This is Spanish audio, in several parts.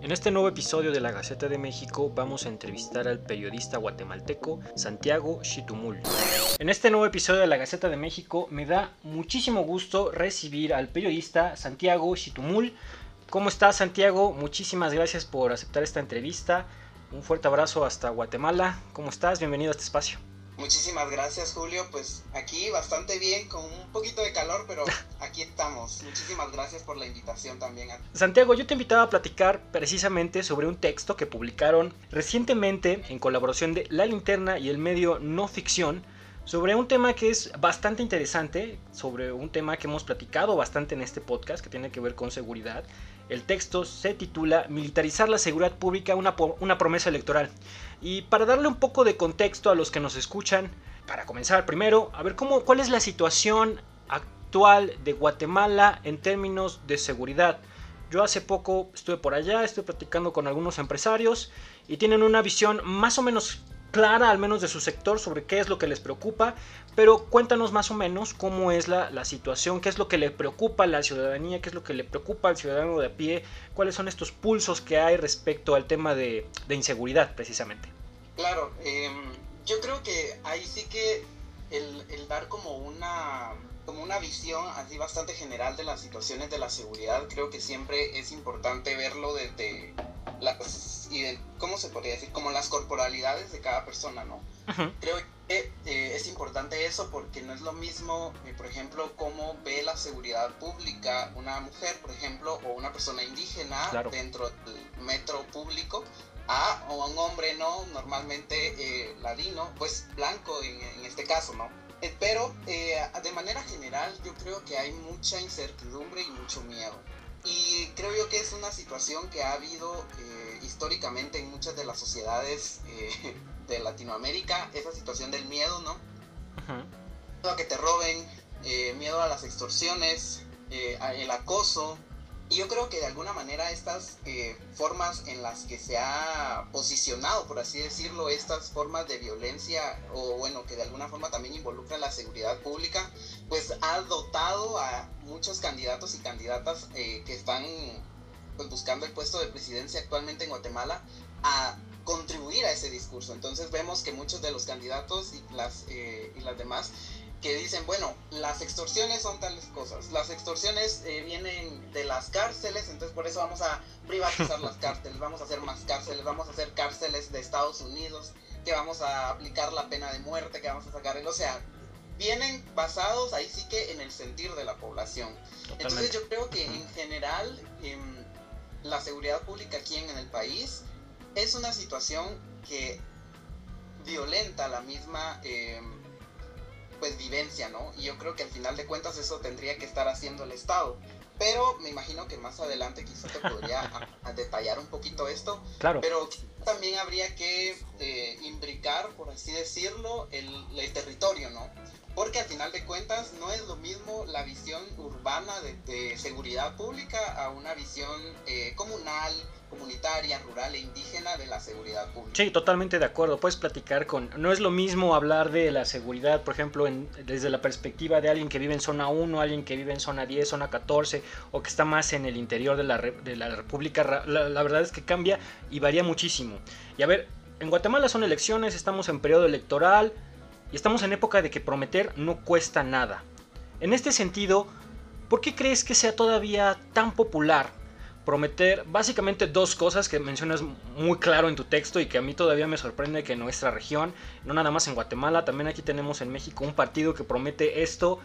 En este nuevo episodio de la Gaceta de México vamos a entrevistar al periodista guatemalteco Santiago Chitumul. En este nuevo episodio de la Gaceta de México me da muchísimo gusto recibir al periodista Santiago Chitumul. ¿Cómo estás Santiago? Muchísimas gracias por aceptar esta entrevista. Un fuerte abrazo hasta Guatemala. ¿Cómo estás? Bienvenido a este espacio. Muchísimas gracias Julio, pues aquí bastante bien, con un poquito de calor, pero aquí estamos. Muchísimas gracias por la invitación también. Santiago, yo te invitaba a platicar precisamente sobre un texto que publicaron recientemente en colaboración de La Linterna y el medio No Ficción sobre un tema que es bastante interesante, sobre un tema que hemos platicado bastante en este podcast, que tiene que ver con seguridad. El texto se titula Militarizar la seguridad pública, una, una promesa electoral. Y para darle un poco de contexto a los que nos escuchan, para comenzar primero, a ver cómo, cuál es la situación actual de Guatemala en términos de seguridad. Yo hace poco estuve por allá, estoy platicando con algunos empresarios y tienen una visión más o menos clara, al menos de su sector, sobre qué es lo que les preocupa, pero cuéntanos más o menos cómo es la, situación, qué es lo que le preocupa a la ciudadanía, qué es lo que le preocupa al ciudadano de a pie, cuáles son estos pulsos que hay respecto al tema de, inseguridad, precisamente. Claro, em, yo creo que ahí sí que el, el dar como una como una visión así bastante general de las situaciones de la seguridad, creo que siempre es importante verlo desde las, ¿cómo se podría decir? Como las corporalidades de cada persona, ¿no? Creo que eh, es importante eso porque no es lo mismo, eh, por ejemplo, cómo ve la seguridad pública una mujer, por ejemplo, o una persona indígena dentro del metro público, a, o un hombre, ¿no? Normalmente eh, ladino, pues blanco en, en, este caso, ¿no? pero de manera general yo creo que hay mucha incertidumbre y mucho miedo. Y creo yo que es una situación que ha habido eh, históricamente en muchas de las sociedades eh, de Latinoamérica, esa situación del miedo, ¿no? Miedo a que te roben, eh, miedo a las extorsiones, el acoso, y yo creo que de alguna manera estas eh, formas en las que se ha posicionado, por así decirlo, estas formas de violencia, o bueno, que de alguna forma también involucran la seguridad pública, pues ha dotado a muchos candidatos y candidatas eh, que están pues, buscando el puesto de presidencia actualmente en Guatemala a contribuir a ese discurso. Entonces vemos que muchos de los candidatos y las, eh, y las demás que dicen, bueno, las extorsiones son tales cosas. Las extorsiones eh, vienen de las cárceles, entonces por eso vamos a privatizar las cárceles, vamos a hacer más cárceles, vamos a hacer cárceles de Estados Unidos, que vamos a aplicar la pena de muerte, que vamos a sacar el, o sea, vienen basados ahí sí que en el sentir de la población. Entonces yo creo que en general em, la seguridad pública aquí en, el país es una situación que violenta la misma... Em, pues vivencia, ¿no? Y yo creo que al final de cuentas eso tendría que estar haciendo el Estado. Pero me imagino que más adelante quizá te podría detallar un poquito esto. Claro. Pero también habría que eh, imbricar, por así decirlo, el, territorio, ¿no? Porque al final de cuentas no es lo mismo la visión urbana de, seguridad pública a una visión eh, comunal, comunitaria, rural e indígena de la seguridad pública. Sí, totalmente de acuerdo. Puedes platicar con... No es lo mismo hablar de la seguridad, por ejemplo, desde la perspectiva de alguien que vive en zona 1, alguien que vive en zona 10, zona 14, o que está más en el interior de la, República. La verdad es que cambia y varía muchísimo. Y a ver, en Guatemala son elecciones, estamos en periodo electoral y estamos en época de que prometer no cuesta nada. En este sentido, ¿por qué crees que sea todavía tan popular prometer básicamente dos cosas que mencionas muy claro en tu texto y que a mí todavía me sorprende que en nuestra región, no nada más en Guatemala, también aquí tenemos en México un partido que promete esto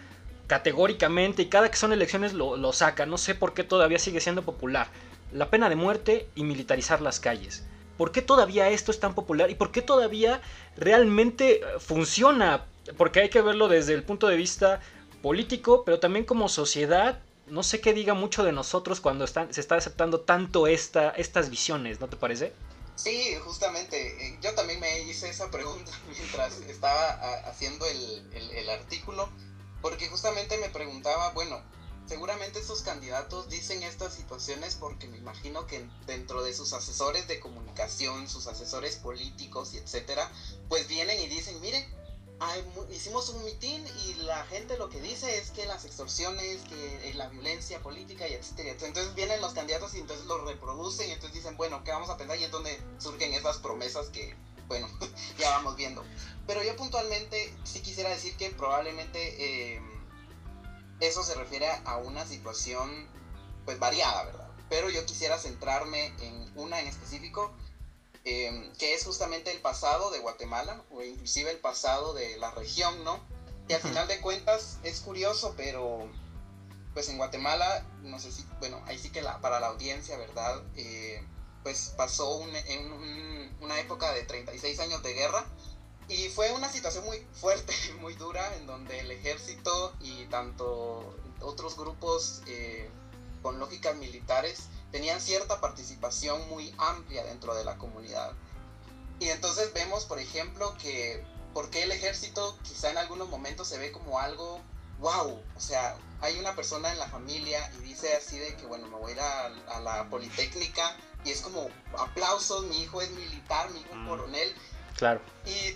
categóricamente y cada que son elecciones lo, lo saca. No sé por qué todavía sigue siendo popular. La pena de muerte y militarizar las calles. ¿Por qué todavía esto es tan popular y por qué todavía realmente funciona? Porque hay que verlo desde el punto de vista político, pero también como sociedad no sé qué diga mucho de nosotros cuando están, se está aceptando tanto esta, estas visiones, ¿no te parece? Sí, justamente. Eh, yo también me hice esa pregunta mientras estaba haciendo el, artículo, porque justamente me preguntaba, bueno, seguramente estos candidatos dicen estas situaciones porque me imagino que dentro de sus asesores de comunicación, sus asesores políticos y etcétera, pues vienen y dicen, miren, hicimos un mitin y la gente lo que dice es que las extorsiones, que eh, la violencia política y etcétera, Entonces vienen los candidatos y entonces lo reproducen y entonces dicen, bueno, ¿qué vamos a pensar? Y es donde surgen esas promesas que, bueno, ya vamos viendo. Pero yo puntualmente sí quisiera decir que probablemente eh, eso se refiere a una situación pues variada, ¿verdad? Pero yo quisiera centrarme en una en específico Em, que es justamente el pasado de Guatemala, o inclusive el pasado de la región, ¿no? Y al final de cuentas es curioso, pero pues en Guatemala, no sé si, bueno, ahí sí que la, para la audiencia, ¿verdad? Eh, pues pasó en una época de 36 años de guerra y fue una situación muy fuerte, muy dura, en donde el ejército y tanto otros grupos eh, con lógicas militares tenían cierta participación muy amplia dentro de la comunidad. Y entonces vemos, por ejemplo, que porque el ejército quizá en algunos momentos se ve como algo, wow, o sea, hay una persona en la familia y dice así de que, bueno, me voy a ir a, la Politécnica y es como aplausos, mi hijo es militar, mi hijo es mm. coronel. Claro. Y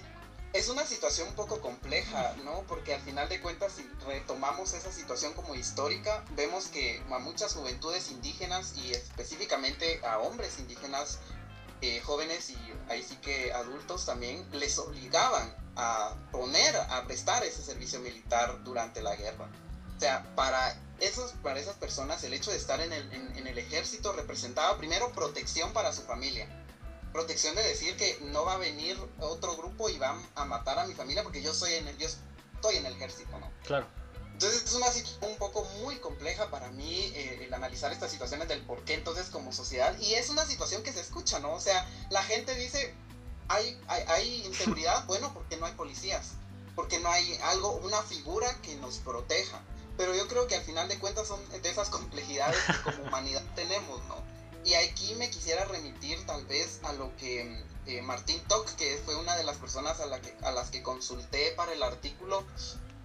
es una situación un poco compleja, ¿no? Porque al final de cuentas, si retomamos esa situación como histórica, vemos que a muchas juventudes indígenas y específicamente a hombres indígenas, eh, jóvenes y ahí sí que adultos también, les obligaban a poner, a prestar ese servicio militar durante la guerra. O sea, para, esos, para esas personas el hecho de estar en el, en el ejército representaba primero protección para su familia protección de decir que no va a venir otro grupo y va a matar a mi familia porque yo soy en el, yo estoy en el ejército, ¿no? Claro. Entonces es una situación un poco muy compleja para mí eh, el analizar estas situaciones del por qué entonces como sociedad y es una situación que se escucha, ¿no? O sea, la gente dice, hay, hay, hay inseguridad, bueno, porque no hay policías, porque no hay algo, una figura que nos proteja. Pero yo creo que al final de cuentas son de esas complejidades que como humanidad tenemos, ¿no? Y aquí me quisiera remitir tal vez a lo que eh, Martín Toc, que fue una de las personas a, la que, a las que consulté para el artículo,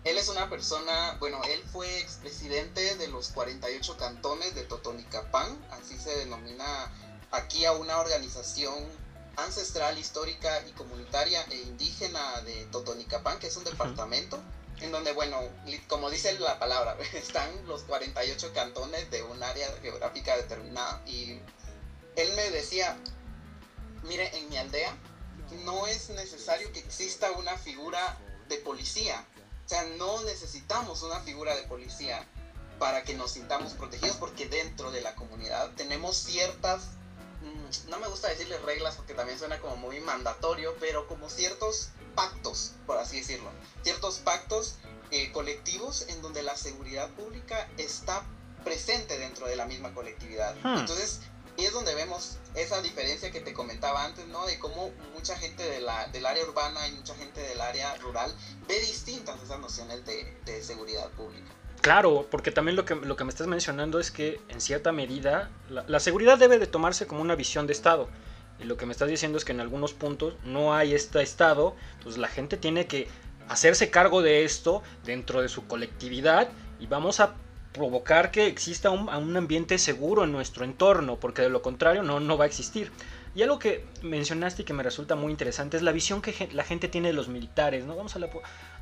él es una persona, bueno, él fue expresidente de los 48 cantones de Totonicapán, así se denomina aquí a una organización ancestral, histórica y comunitaria e indígena de Totonicapán, que es un departamento en donde, bueno, como dice la palabra, están los 48 cantones de un área geográfica determinada. Y él me decía, mire, en mi aldea no es necesario que exista una figura de policía. O sea, no necesitamos una figura de policía para que nos sintamos protegidos porque dentro de la comunidad tenemos ciertas, mm, no me gusta decirle reglas porque también suena como muy mandatorio, pero como ciertos pactos, por así decirlo, ciertos pactos eh, colectivos en donde la seguridad pública está presente dentro de la misma colectividad. Hmm. Entonces, y es donde vemos esa diferencia que te comentaba antes, ¿no? De cómo mucha gente de la, del área urbana y mucha gente del área rural ve distintas esas nociones de, de seguridad pública. Claro, porque también lo que, lo que me estás mencionando es que en cierta medida la, la seguridad debe de tomarse como una visión de Estado. Y lo que me estás diciendo es que en algunos puntos no hay este estado, entonces la gente tiene que hacerse cargo de esto dentro de su colectividad y vamos a provocar que exista un, un, ambiente seguro en nuestro entorno, porque de lo contrario no, no va a existir. Y algo que mencionaste y que me resulta muy interesante es la visión que la gente tiene de los militares, ¿no? Vamos a,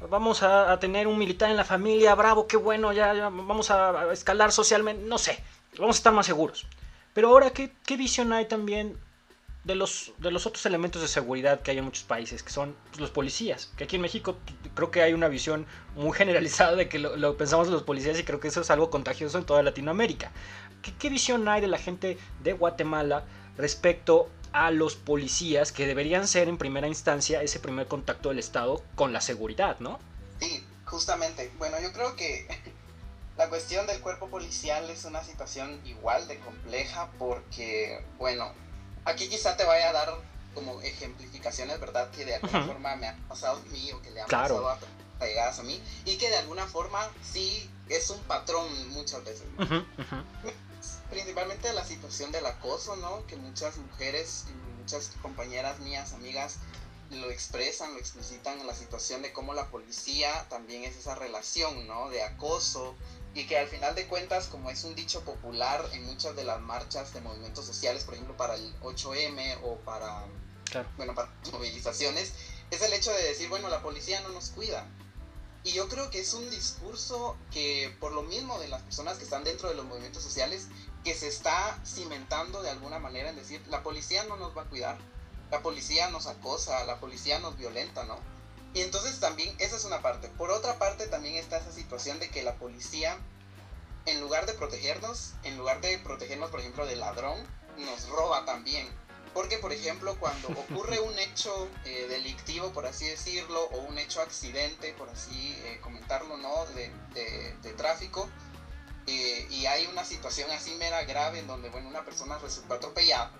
vamos a, tener un militar en la familia, bravo, qué bueno, ya, vamos a, escalar socialmente, no sé, vamos a estar más seguros. Pero ahora, ¿qué, qué visión hay también de los, de los otros elementos de seguridad que hay en muchos países, que son pues, los policías. Que aquí en México creo que hay una visión muy generalizada de que lo, pensamos de los policías y creo que eso es algo contagioso en toda Latinoamérica. ¿Qué, ¿Qué, visión hay de la gente de Guatemala respecto a los policías que deberían ser en primera instancia ese primer contacto del Estado con la seguridad, ¿no? Sí, justamente. Bueno, yo creo que la cuestión del cuerpo policial es una situación igual de compleja porque, bueno, Aquí quizá te vaya a dar como ejemplificaciones, ¿verdad? Que de alguna forma me han pasado a mí o que le han pasado a a mí y que de alguna forma sí es un patrón muchas veces. Principalmente la situación del acoso, ¿no? Que muchas mujeres, muchas compañeras mías, amigas, lo expresan, lo explicitan en la situación de cómo la policía también es esa relación, ¿no? De acoso, y que al final de cuentas, como es un dicho popular en muchas de las marchas de movimientos sociales, por ejemplo, para el 8M o para, bueno, para movilizaciones, es el hecho de decir, bueno, la policía no nos cuida. Y yo creo que es un discurso que, por lo mismo de las personas que están dentro de los movimientos sociales, que se está cimentando de alguna manera en decir, la policía no nos va a cuidar, la policía nos acosa, la policía nos violenta, ¿no? Y entonces también, esa es una parte. Por otra parte, también está esa situación de que la policía, en lugar de protegernos, en lugar de protegernos, por ejemplo, del ladrón, nos roba también. Porque, por ejemplo, cuando ocurre un hecho eh, delictivo, por así decirlo, o un hecho accidente, por así eh, comentarlo, ¿no? De, de, tráfico, eh, y hay una situación así mera grave en donde, bueno, una persona resulta atropellada,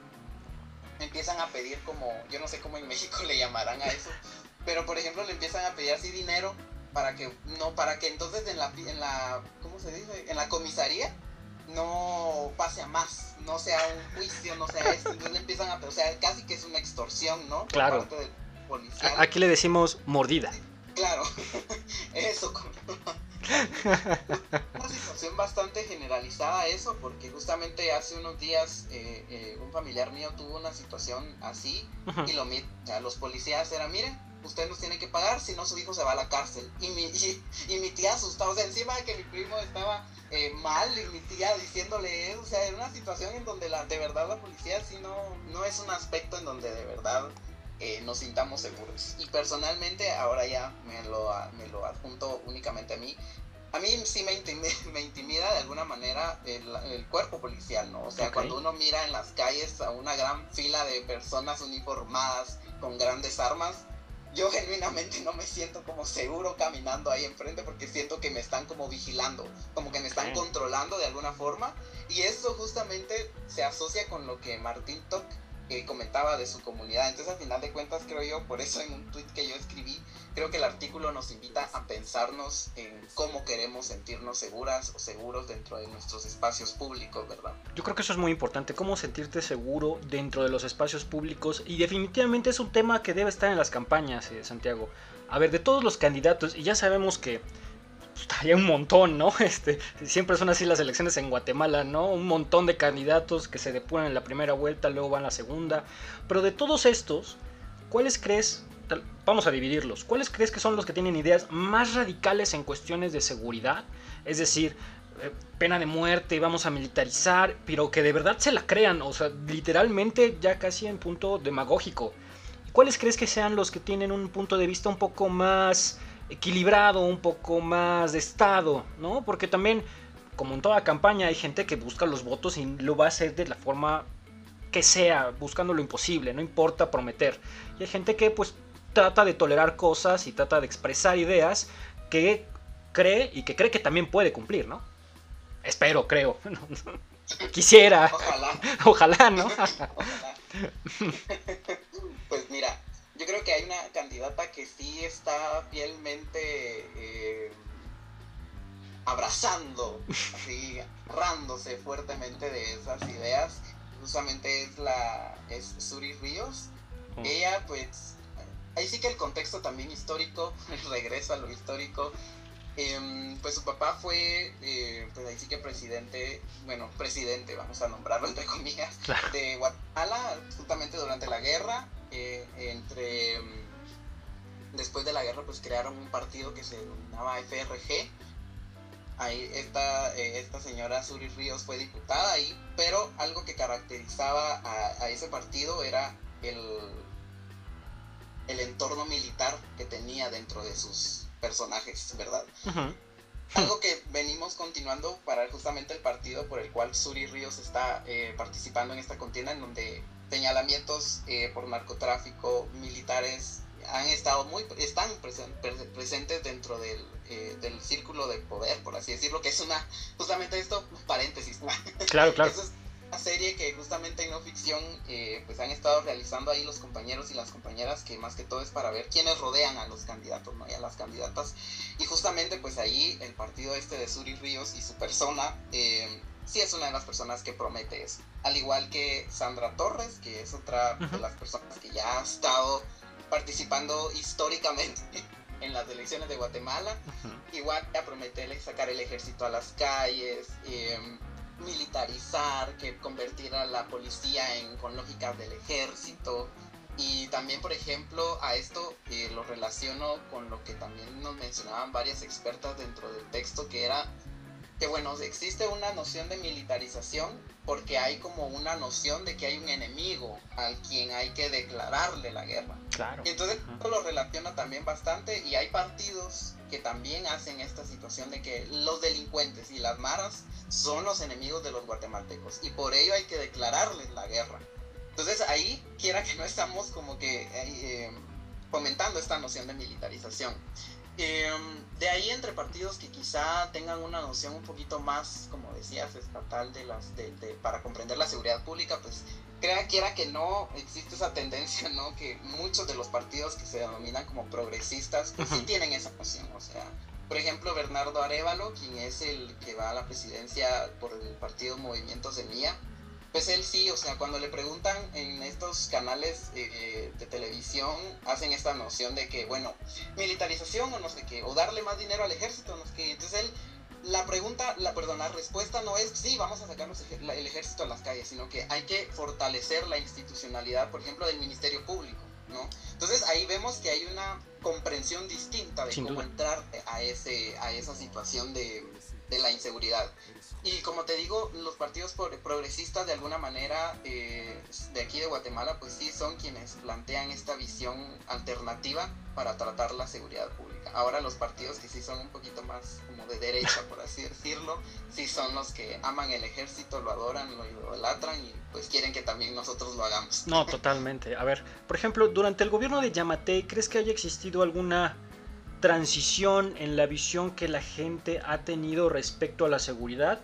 empiezan a pedir como, yo no sé cómo en México le llamarán a eso, pero por ejemplo le empiezan a pedir así dinero para que, no, para que entonces en la, en la, ¿cómo se dice? En la comisaría no pase a más, no sea un juicio, no sea esto. Entonces le empiezan a. O sea, casi que es una extorsión, ¿no? claro. Aquí le decimos mordida. claro, eso. una situación bastante generalizada eso, porque justamente hace unos días eh, eh, un familiar mío tuvo una situación así y lo o sea, los policías eran, miren, usted nos tiene que pagar, si no su hijo se va a la cárcel. Y mi, y, mi tía asustada, o sea, encima de que mi primo estaba eh, mal y mi tía diciéndole eso, o sea, era una situación en donde la, de verdad la policía sí no, no es un aspecto en donde de verdad eh, nos sintamos seguros. Y personalmente, ahora ya me lo, me lo adjunto únicamente a mí, a mí sí me intimida, me intimida de alguna manera el, cuerpo policial, ¿no? O sea, cuando uno mira en las calles a una gran fila de personas uniformadas con grandes armas, yo genuinamente no me siento como seguro caminando ahí enfrente porque siento que me están como vigilando, como que me están controlando de alguna forma. Y eso justamente se asocia con lo que Martín Toc eh, comentaba de su comunidad. Entonces, al final de cuentas, creo yo, por eso en un tweet que yo escribí, creo que el artículo nos invita a pensarnos en cómo queremos sentirnos seguras o seguros dentro de nuestros espacios públicos, ¿verdad? Yo creo que eso es muy importante, cómo sentirte seguro dentro de los espacios públicos y definitivamente es un tema que debe estar en las campañas, eh, Santiago. A ver, de todos los candidatos, y ya sabemos que hay un montón, ¿no? Este, siempre son así las elecciones en Guatemala, ¿no? Un montón de candidatos que se depuran en la primera vuelta, luego van a la segunda. Pero de todos estos, ¿cuáles crees? Vamos a dividirlos. ¿Cuáles crees que son los que tienen ideas más radicales en cuestiones de seguridad? Es decir, eh, pena de muerte, vamos a militarizar, pero que de verdad se la crean, o sea, literalmente ya casi en punto demagógico. ¿Cuáles crees que sean los que tienen un punto de vista un poco más equilibrado, un poco más de Estado, ¿no? Porque también, como en toda campaña, hay gente que busca los votos y lo va a hacer de la forma que sea, buscando lo imposible, no importa prometer. Y hay gente que pues trata de tolerar cosas y trata de expresar ideas que cree y que cree que también puede cumplir, ¿no? Espero, creo. Quisiera. Ojalá. Ojalá, ¿no? pues mira, yo creo que hay una candidata que sí está fielmente eh, abrazando, así, agarrándose fuertemente de esas ideas. Justamente es la es Suri Ríos. Oh. Ella, pues, ahí sí que el contexto también histórico, regreso a lo histórico. Em, pues su papá fue, eh, pues ahí sí que presidente, bueno, presidente, vamos a nombrarlo entre comillas, de Guatemala, justamente durante la guerra entre mm, después de la guerra pues crearon un partido que se denominaba FRG ahí esta, eh, esta señora Suri Ríos fue diputada ahí pero algo que caracterizaba a, ese partido era el el entorno militar que tenía dentro de sus personajes verdad algo que venimos continuando para justamente el partido por el cual Suri Ríos está eh, participando en esta contienda en donde señalamientos eh, por narcotráfico militares han estado muy están presentes dentro del, eh, del, círculo de poder por así decirlo que es una justamente esto paréntesis. Claro claro. Es una serie que justamente en no ficción eh, pues han estado realizando ahí los compañeros y las compañeras que más que todo es para ver quiénes rodean a los candidatos ¿no? y a las candidatas. Y justamente pues ahí el partido este de Suri Ríos y su persona sí es una de las personas que promete eso. Al igual que Sandra Torres, que es otra de las personas que ya ha estado participando históricamente en las elecciones de Guatemala. Igual ya promete sacar el ejército a las calles, em, militarizar, que convertir a la policía en con lógicas del ejército. Y también, por ejemplo, a esto eh, lo relaciono con lo que también nos mencionaban varias expertas dentro del texto, que era que, bueno, existe una noción de militarización porque hay como una noción de que hay un enemigo al quien hay que declararle la guerra. Claro. Y entonces esto lo relaciona también bastante y hay partidos que también hacen esta situación de que los delincuentes y las maras son los enemigos de los guatemaltecos y por ello hay que declararles la guerra. Entonces ahí, quiera que no estamos como que eh, eh, fomentando esta noción de militarización. Em, de ahí entre partidos que quizá tengan una noción un poquito más, como decías, estatal de las, de, para comprender la seguridad pública, pues crea quiera que no existe esa tendencia, ¿no? Que muchos de los partidos que se denominan como progresistas, pues sí tienen esa noción, o sea, por ejemplo, Bernardo Arevalo, quien es el que va a la presidencia por el partido Movimiento Semilla, pues él sí, o sea, cuando le preguntan en estos canales eh, de televisión, hacen esta noción de que, bueno, militarización o no sé qué, o darle más dinero al ejército, no sé qué. Entonces él, la pregunta, la, perdón, la respuesta no es, sí, vamos a sacar el ejército a las calles, sino que hay que fortalecer la institucionalidad, por ejemplo, del Ministerio Público, ¿no? Entonces ahí vemos que hay una comprensión distinta de cómo entrar a, ese, a esa situación de, de la inseguridad. Y como te digo, los partidos progresistas de alguna manera eh, de aquí de Guatemala, pues sí son quienes plantean esta visión alternativa para tratar la seguridad pública. Ahora los partidos que sí son un poquito más como de derecha, por así decirlo, sí son los que aman el ejército, lo adoran, lo idolatran y pues quieren que también nosotros lo hagamos. No, totalmente. A ver, por ejemplo, durante el gobierno de Yamatei, ¿crees que haya existido alguna transición en la visión que la gente ha tenido respecto a la seguridad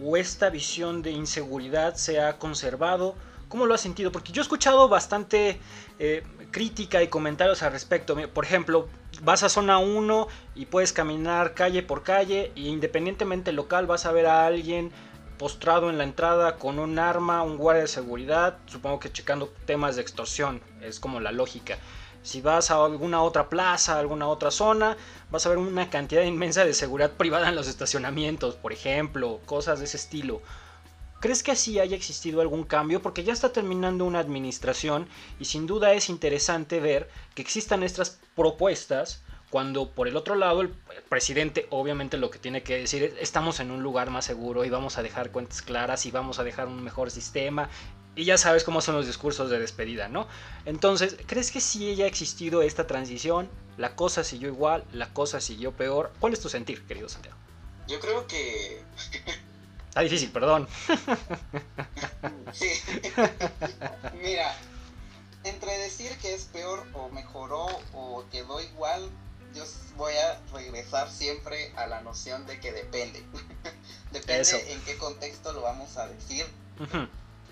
o esta visión de inseguridad se ha conservado? ¿Cómo lo has sentido? Porque yo he escuchado bastante eh, crítica y comentarios al respecto. Por ejemplo, vas a zona 1 y puedes caminar calle por calle e independientemente local vas a ver a alguien postrado en la entrada con un arma, un guardia de seguridad, supongo que checando temas de extorsión, es como la lógica. Si vas a alguna otra plaza, alguna otra zona, vas a ver una cantidad inmensa de seguridad privada en los estacionamientos, por ejemplo, cosas de ese estilo. ¿Crees que así haya existido algún cambio? Porque ya está terminando una administración y sin duda es interesante ver que existan estas propuestas cuando por el otro lado el presidente obviamente lo que tiene que decir es estamos en un lugar más seguro y vamos a dejar cuentas claras y vamos a dejar un mejor sistema y ya sabes cómo son los discursos de despedida, ¿no? Entonces, ¿crees que sí haya existido esta transición? ¿La cosa siguió igual? ¿La cosa siguió peor? ¿Cuál es tu sentir, querido Santiago? Yo creo que... Está difícil, perdón. sí. Mira, entre decir que es peor o mejoró o quedó igual, yo voy a regresar siempre a la noción de que depende. depende en qué contexto lo vamos a decir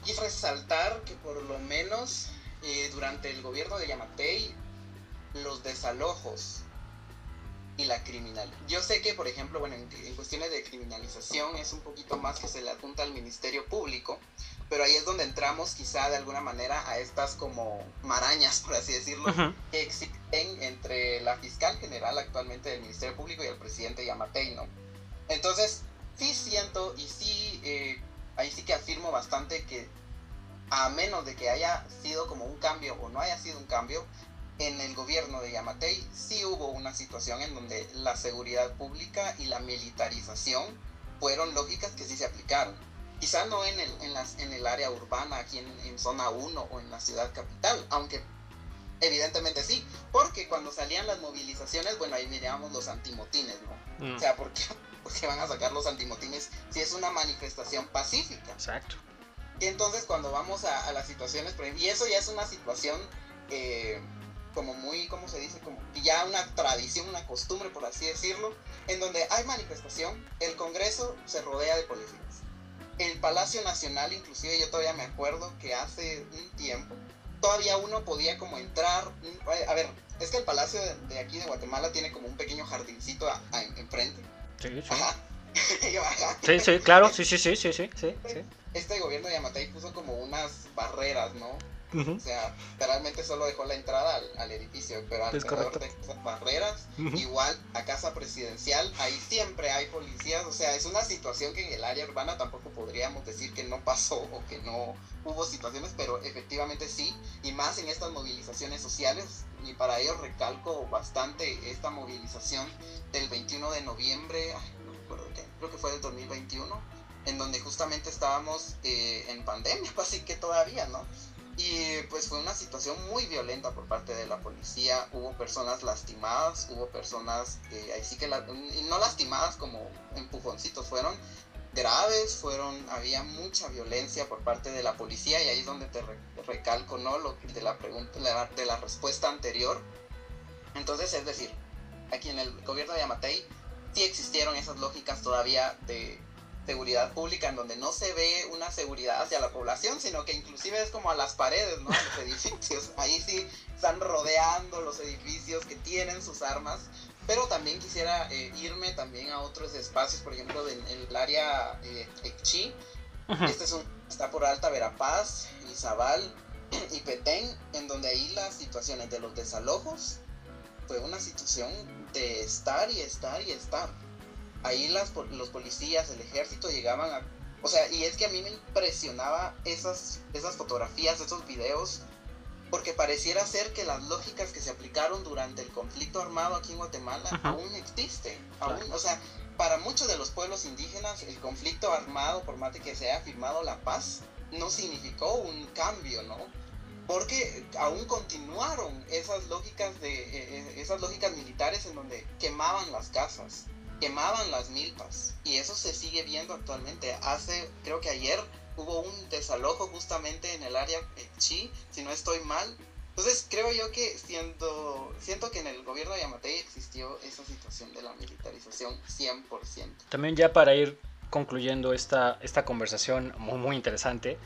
y resaltar que por lo menos eh, durante el gobierno de Yamatei, los desalojos y la criminal. Yo sé que, por ejemplo, bueno, en, cuestiones de criminalización es un poquito más que se le apunta al Ministerio Público, pero ahí es donde entramos quizá de alguna manera a estas como marañas, por así decirlo, que existen entre la fiscal general actualmente del Ministerio Público y el presidente Yamatei, ¿no? Entonces, sí siento y sí eh, ahí sí que afirmo bastante que a menos de que haya sido como un cambio o no haya sido un cambio, en el gobierno de Yamatei sí hubo una situación en donde la seguridad pública y la militarización fueron lógicas que sí se aplicaron. Quizá no en el, en las, en el área urbana, aquí en, zona 1 o en la ciudad capital, aunque evidentemente sí, porque cuando salían las movilizaciones, bueno, ahí mirábamos los antimotines, ¿no? Mm. O sea, porque que van a sacar los antimotines si es una manifestación pacífica. Exacto. Y entonces cuando vamos a, las situaciones, y eso ya es una situación eh, como muy, ¿cómo se dice? Como ya una tradición, una costumbre, por así decirlo, en donde hay manifestación, el Congreso se rodea de policías. El Palacio Nacional, inclusive yo todavía me acuerdo que hace un tiempo, todavía uno podía como entrar, a ver, es que el Palacio de, aquí de Guatemala tiene como un pequeño jardincito enfrente. Sí, sí. sí, claro, sí, sí, sí, sí, sí, Este gobierno de Yamatei puso como unas barreras, ¿no? O sea, literalmente solo dejó la entrada al, edificio, pero alrededor de esas barreras, igual a casa presidencial, ahí siempre hay policías. O sea, es una situación que en el área urbana tampoco podríamos decir que no pasó o que no hubo situaciones, pero efectivamente sí, y más en estas movilizaciones sociales. Y para ello recalco bastante esta movilización del 21 de noviembre, no recuerdo qué, creo que fue del 2021, en donde justamente estábamos eh, en pandemia, así que todavía, ¿no? Y pues fue una situación muy violenta por parte de la policía. Hubo personas lastimadas, hubo personas, eh, ahí sí que, no lastimadas como empujoncitos, fueron graves, fueron, había mucha violencia por parte de la policía y ahí es donde te, recalco, ¿no? Lo de la pregunta, de la respuesta anterior. Entonces, es decir, aquí en el gobierno de Yamatei sí existieron esas lógicas todavía de seguridad pública en donde no se ve una seguridad hacia la población, sino que inclusive es como a las paredes, ¿no? Los edificios. Ahí sí están rodeando los edificios que tienen sus armas. Pero también quisiera eh, irme también a otros espacios, por ejemplo, en, el área eh, Ecchi. Este es un, está por Alta Verapaz, Izabal y Petén, en donde ahí las situaciones de los desalojos fue una situación de estar y estar y estar ahí las, los policías, el ejército llegaban a... O sea, y es que a mí me impresionaba esas, esas fotografías, esos videos, porque pareciera ser que las lógicas que se aplicaron durante el conflicto armado aquí en Guatemala aún existen. Aún, o sea, para muchos de los pueblos indígenas el conflicto armado, por más de que se haya firmado la paz, no significó un cambio, ¿no? Porque aún continuaron esas lógicas de eh, eh, esas lógicas militares en donde quemaban las casas, quemaban las milpas y eso se sigue viendo actualmente. Hace, creo que ayer hubo un desalojo justamente en el área Chi, si no estoy mal. Entonces creo yo que siento, siento que en el gobierno de Yamatei existió esa situación de la militarización 100%. También ya para ir concluyendo esta, esta conversación muy, muy interesante,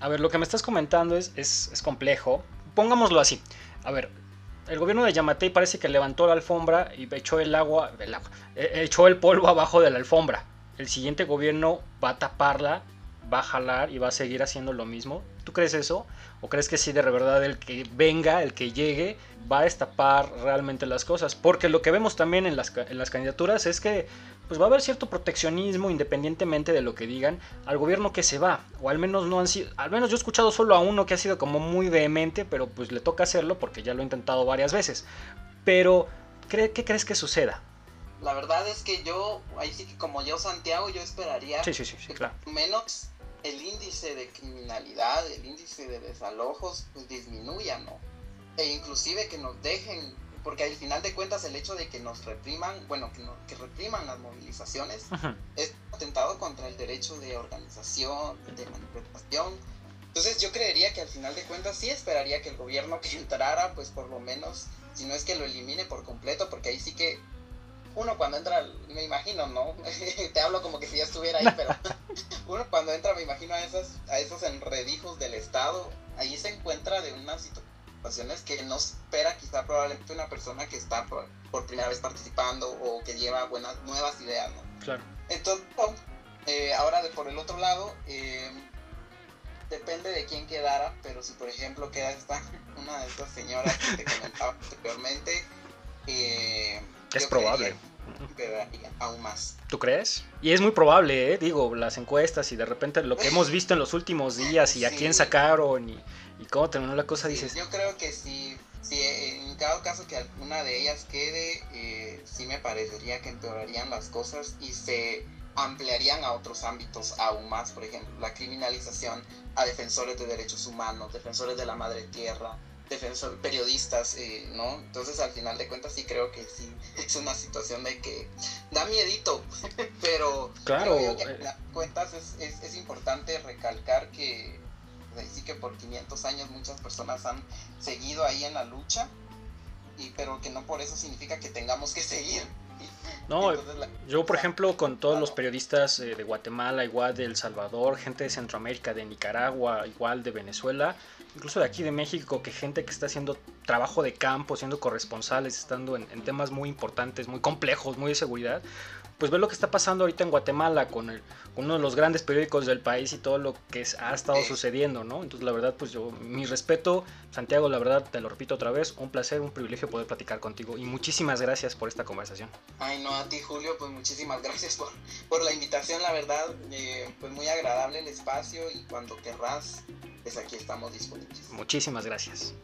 a ver, lo que me estás comentando es, es, es complejo. Pongámoslo así. A ver, el gobierno de Yamatei parece que levantó la alfombra y echó el agua, e, echó el polvo abajo de la alfombra. El siguiente gobierno va a taparla, va a jalar y va a seguir haciendo lo mismo. ¿Tú crees eso? ¿O crees que sí de verdad el que venga, el que llegue, va a destapar realmente las cosas? Porque lo que vemos también en las, en las candidaturas es que pues va a haber cierto proteccionismo independientemente de lo que digan al gobierno que se va o al menos no han sido al menos yo he escuchado solo a uno que ha sido como muy vehemente pero pues le toca hacerlo porque ya lo he intentado varias veces pero ¿qué, crees que suceda? La verdad es que yo ahí sí que como yo Santiago yo esperaría sí, sí, sí, claro. menos el índice de criminalidad el índice de desalojos pues disminuya no e inclusive que nos dejen porque al final de cuentas el hecho de que nos repriman, bueno, que, que repriman las movilizaciones, es atentado contra el derecho de organización, de manifestación. Entonces yo creería que al final de cuentas sí esperaría que el gobierno que entrara, pues por lo menos, si no es que lo elimine por completo, porque ahí sí que uno cuando entra, me imagino, ¿no? Te hablo como que si ya estuviera ahí, pero uno cuando entra me imagino a esos, a esos enredijos del Estado, ahí se encuentra de una situación que no espera quizá probablemente una persona que está por, primera vez participando o que lleva buenas nuevas ideas, ¿no? Claro. Entonces, eh, ahora de por el otro lado, eh, depende de quién quedara, pero si por ejemplo queda esta, una de estas señoras que te comentaba anteriormente, eh, es probable. aún más. ¿Tú crees? Y es muy probable, ¿eh? digo, las encuestas y de repente lo que hemos visto en los últimos días y a quién sacaron y ¿Y cómo terminó la cosa? Dices. Yo creo que si, si en cada caso que alguna de ellas quede, eh, sí me parecería que empeorarían las cosas y se ampliarían a otros ámbitos aún más, por ejemplo, la criminalización a defensores de derechos humanos, defensores de la madre tierra, defensores, periodistas, eh, ¿no? Entonces al final de cuentas sí creo que sí es una situación de que da miedito, pero claro, creo que eh. cuentas es, es, es importante recalcar que sí que por 500 años muchas personas han seguido ahí en la lucha, y, pero que no por eso significa que tengamos que seguir. No, yo por ejemplo con todos los periodistas eh, de Guatemala, igual de El Salvador, gente de Centroamérica, de Nicaragua, igual de Venezuela, incluso de aquí de México, que gente que está haciendo trabajo de campo, siendo corresponsales, estando en, en temas muy importantes, muy complejos, muy de seguridad, pues ver lo que está pasando ahorita en Guatemala con, el, uno de los grandes periódicos del país y todo lo que ha estado sucediendo, ¿no? Entonces la verdad, pues yo, mi respeto, Santiago, la verdad, te lo repito otra vez, un placer, un privilegio poder platicar contigo y muchísimas gracias por esta conversación. Ay, no, a ti Julio, pues muchísimas gracias por, por la invitación, la verdad, eh, pues muy agradable el espacio y cuando querrás, pues aquí estamos disponibles. Muchísimas gracias.